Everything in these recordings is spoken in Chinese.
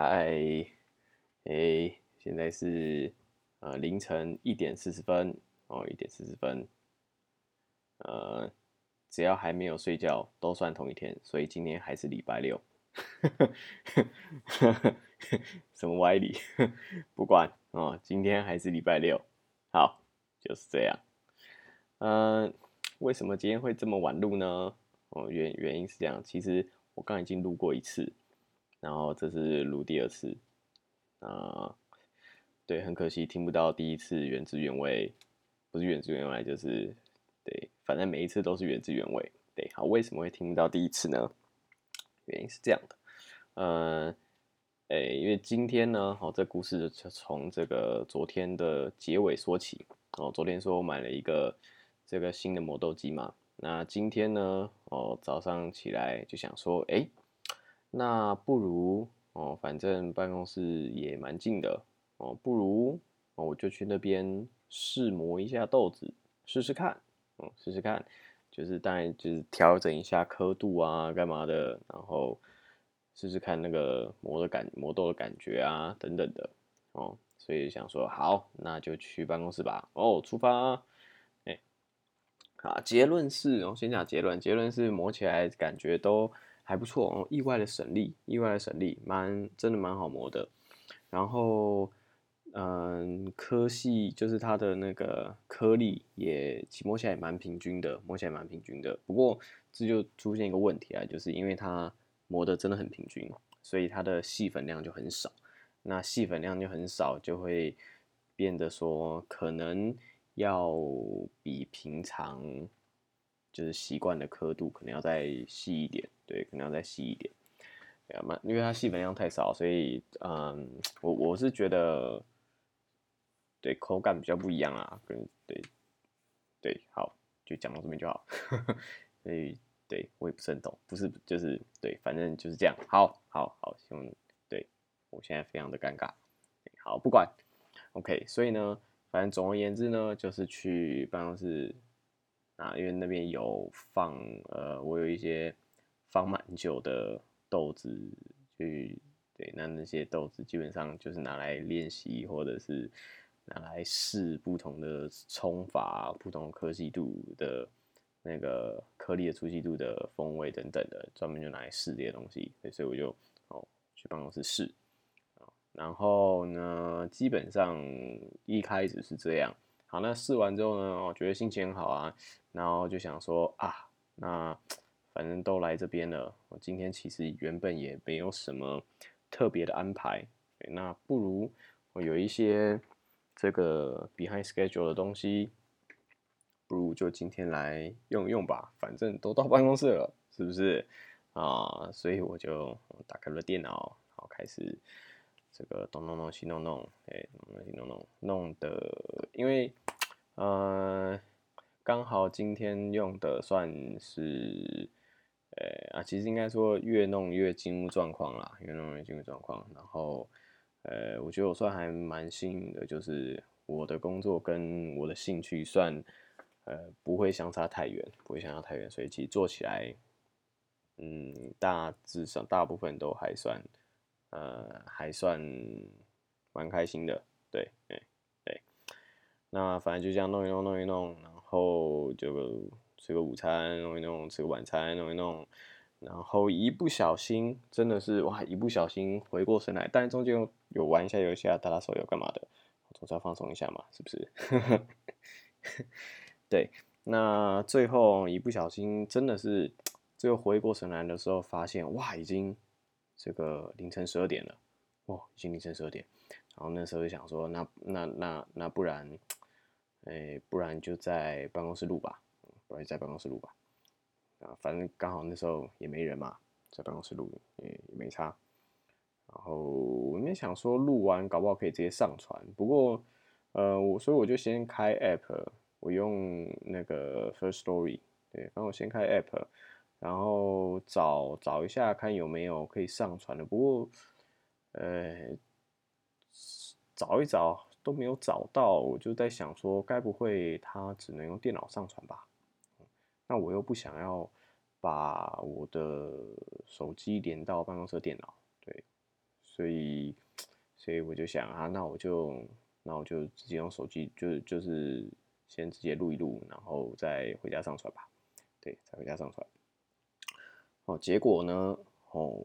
嗨，哎，现在是呃凌晨一点四十分哦，一点四十分。呃，只要还没有睡觉，都算同一天，所以今天还是礼拜六。什么歪理？不管哦，今天还是礼拜六。好，就是这样。嗯，为什么今天会这么晚录呢？哦，原原因是这样，其实我刚已经录过一次。然后这是录第二次，啊，对，很可惜听不到第一次原汁原味，不是原汁原味就是对，反正每一次都是原汁原味。对，好，为什么会听不到第一次呢？原因是这样的，呃，哎，因为今天呢，好，这故事就从这个昨天的结尾说起。哦，昨天说我买了一个这个新的磨豆机嘛，那今天呢，哦，早上起来就想说，哎。那不如哦，反正办公室也蛮近的哦，不如哦，我就去那边试磨一下豆子，试试看，嗯，试试看，就是当然就是调整一下刻度啊，干嘛的，然后试试看那个磨的感磨豆的感觉啊，等等的哦，所以想说好，那就去办公室吧，哦，出发，哎，啊，结论是，我先讲结论，结论是磨起来感觉都。还不错哦，意外的省力，意外的省力，蛮真的蛮好磨的。然后，嗯，颗系就是它的那个颗粒也摸起来也蛮平均的，摸起来蛮平均的。不过这就出现一个问题啊，就是因为它磨的真的很平均，所以它的细粉量就很少。那细粉量就很少，就会变得说可能要比平常就是习惯的刻度可能要再细一点。对，可能要再细一点，对啊，因为它细粉量太少，所以，嗯，我我是觉得，对，口感比较不一样啊，跟对，对，好，就讲到这边就好，所以，对我也不是很懂，不是，就是对，反正就是这样，好，好，好，希望，对我现在非常的尴尬，好，不管，OK，所以呢，反正总而言之呢，就是去办公室啊，因为那边有放，呃，我有一些。放蛮久的豆子去，对，那那些豆子基本上就是拿来练习，或者是拿来试不同的冲法、不同颗粒度的那个颗粒的粗细度的风味等等的，专门就拿来试这些东西。所以我就哦去办公室试然后呢，基本上一开始是这样。好，那试完之后呢，我觉得心情很好啊，然后就想说啊，那。反正都来这边了，我今天其实原本也没有什么特别的安排，那不如我有一些这个 behind schedule 的东西，不如就今天来用用吧，反正都到办公室了，是不是啊？所以我就打开了电脑，然后开始这个东弄弄西弄弄，哎，东弄西弄弄，弄的，因为呃，刚好今天用的算是。呃啊，其实应该说越弄越进入状况啦，越弄越进入状况。然后，呃，我觉得我算还蛮幸运的，就是我的工作跟我的兴趣算，呃，不会相差太远，不会相差太远，所以其实做起来，嗯，大致上大部分都还算，呃，还算蛮开心的。对，对，对。那反正就这样弄一弄，弄一弄，然后后就。吃个午餐，弄一弄；吃个晚餐，弄一弄。然后一不小心，真的是哇！一不小心回过神来，但是中间有玩一下游戏啊，打打手游干嘛的，总是要放松一下嘛，是不是？对，那最后一不小心，真的是最后回过神来的时候，发现哇，已经这个凌晨十二点了，哇，已经凌晨十二点。然后那时候就想说，那那那那不然，哎，不然就在办公室录吧。不然就在办公室录吧，啊，反正刚好那时候也没人嘛，在办公室录也也没差。然后我们想说录完搞不好可以直接上传，不过呃，我所以我就先开 app，我用那个 First Story，对，然后我先开 app，然后找找一下看有没有可以上传的。不过呃，找一找都没有找到，我就在想说，该不会它只能用电脑上传吧？那我又不想要把我的手机连到办公室电脑，对，所以所以我就想啊，那我就那我就直接用手机，就就是先直接录一录，然后再回家上传吧。对，再回家上传。哦，结果呢，哦，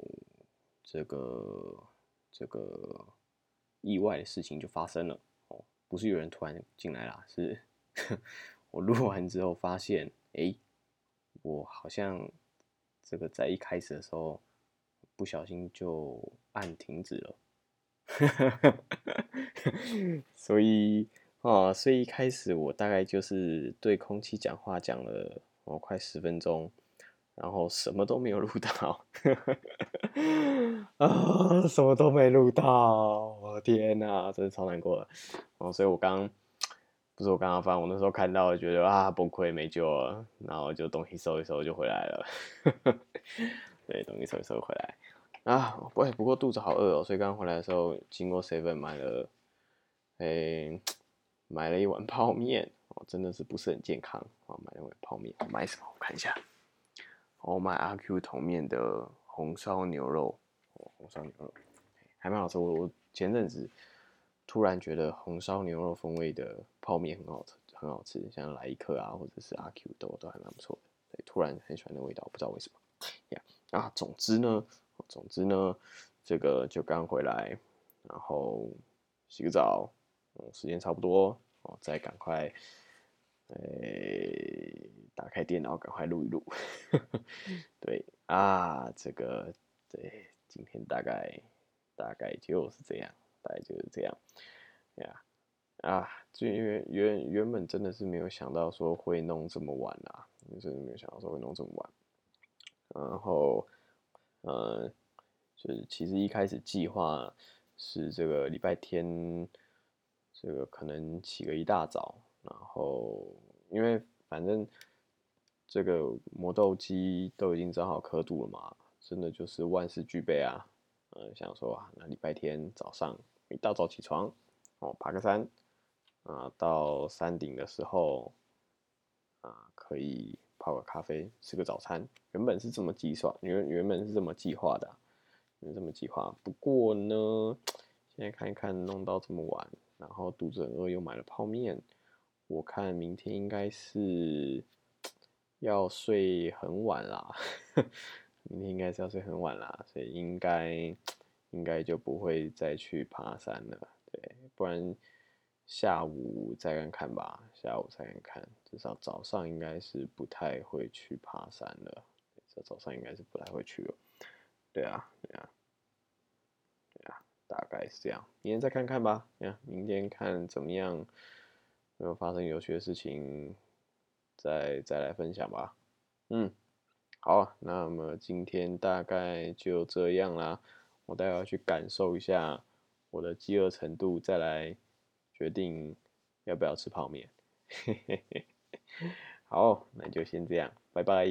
这个这个意外的事情就发生了。不是有人突然进来啦，是 我录完之后发现，哎，我好像这个在一开始的时候不小心就按停止了。所以啊，所以一开始我大概就是对空气讲话讲了哦快十分钟，然后什么都没有录到，啊，什么都没录到，我天哪，真的超难过的。哦，所以我刚不是我刚刚翻，我那时候看到觉得啊崩溃没救了，然后就东西收一收就回来了，对，东西收一收回来。啊，不，不过肚子好饿哦，所以刚刚回来的时候，经过 seven 买了，诶，买了一碗泡面哦，真的是不是很健康啊，买了一碗泡面，买什么？我看一下，我买阿 Q 桶面的红烧牛肉，红烧牛肉还蛮好吃。我我前阵子突然觉得红烧牛肉风味的泡面很好吃，很好吃，像来一克啊，或者是阿 Q 都都还蛮不错的，对，突然很喜欢那味道，不知道为什么呀。啊，总之呢。总之呢，这个就刚回来，然后洗个澡，嗯，时间差不多哦，再赶快，诶，打开电脑，赶快录一录。对啊，这个对，今天大概大概就是这样，大概就是这样呀。啊，就原原原本真的是没有想到说会弄这么晚啊，真的没有想到说会弄这么晚，然后。呃，就是其实一开始计划是这个礼拜天，这个可能起个一大早，然后因为反正这个磨豆机都已经整好刻度了嘛，真的就是万事俱备啊。呃，想说啊，那礼拜天早上一大早起床，哦，爬个山，啊，到山顶的时候，啊，可以。泡个咖啡，吃个早餐，原本是这么计算，原原本是这么计划的，这么计划。不过呢，现在看一看，弄到这么晚，然后肚子很饿，又买了泡面，我看明天应该是 要睡很晚啦，明天应该是要睡很晚啦，所以应该应该就不会再去爬山了，对，不然。下午再看看吧，下午再看看，至少早上应该是不太会去爬山了。这早上应该是不太会去了。对啊，对啊，对啊，大概是这样。明天再看看吧，呀，明天看怎么样，没有发生有趣的事情，再再来分享吧。嗯，好，那么今天大概就这样啦。我待会要去感受一下我的饥饿程度，再来。决定要不要吃泡面，好，那就先这样，拜拜。